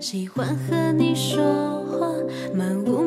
喜欢和你说话漫无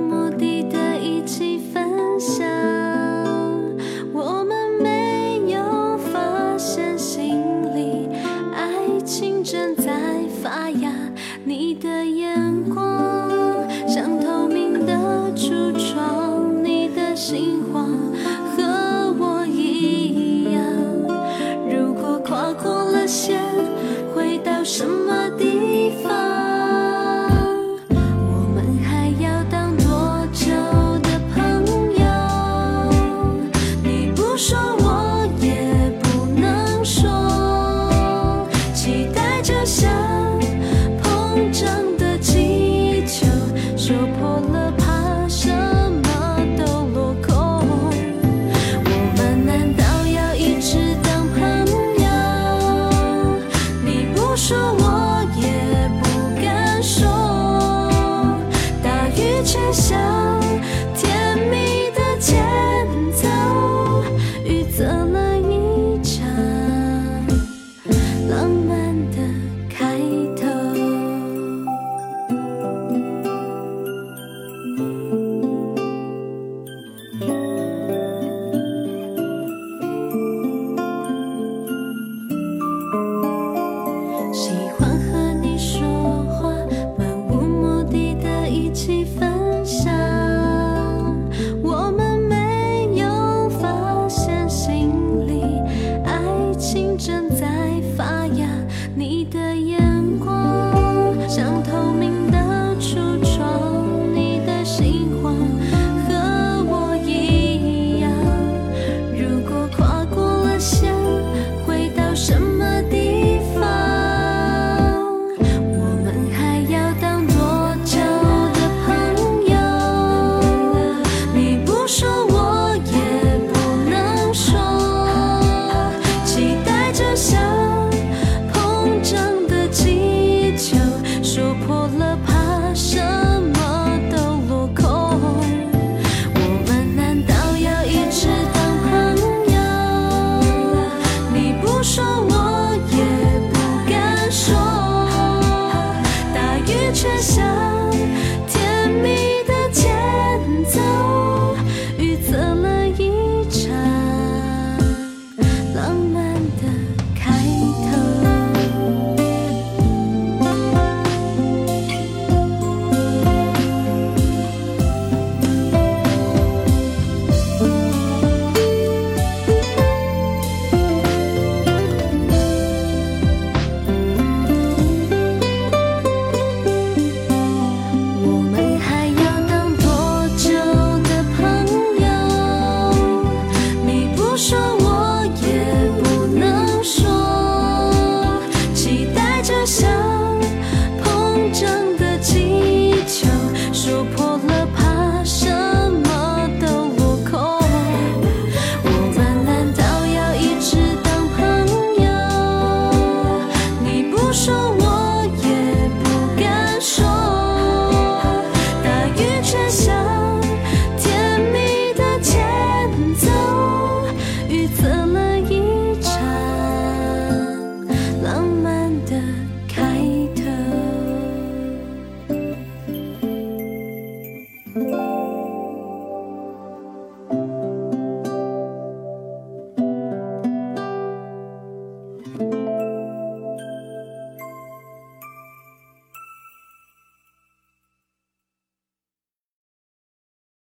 去想想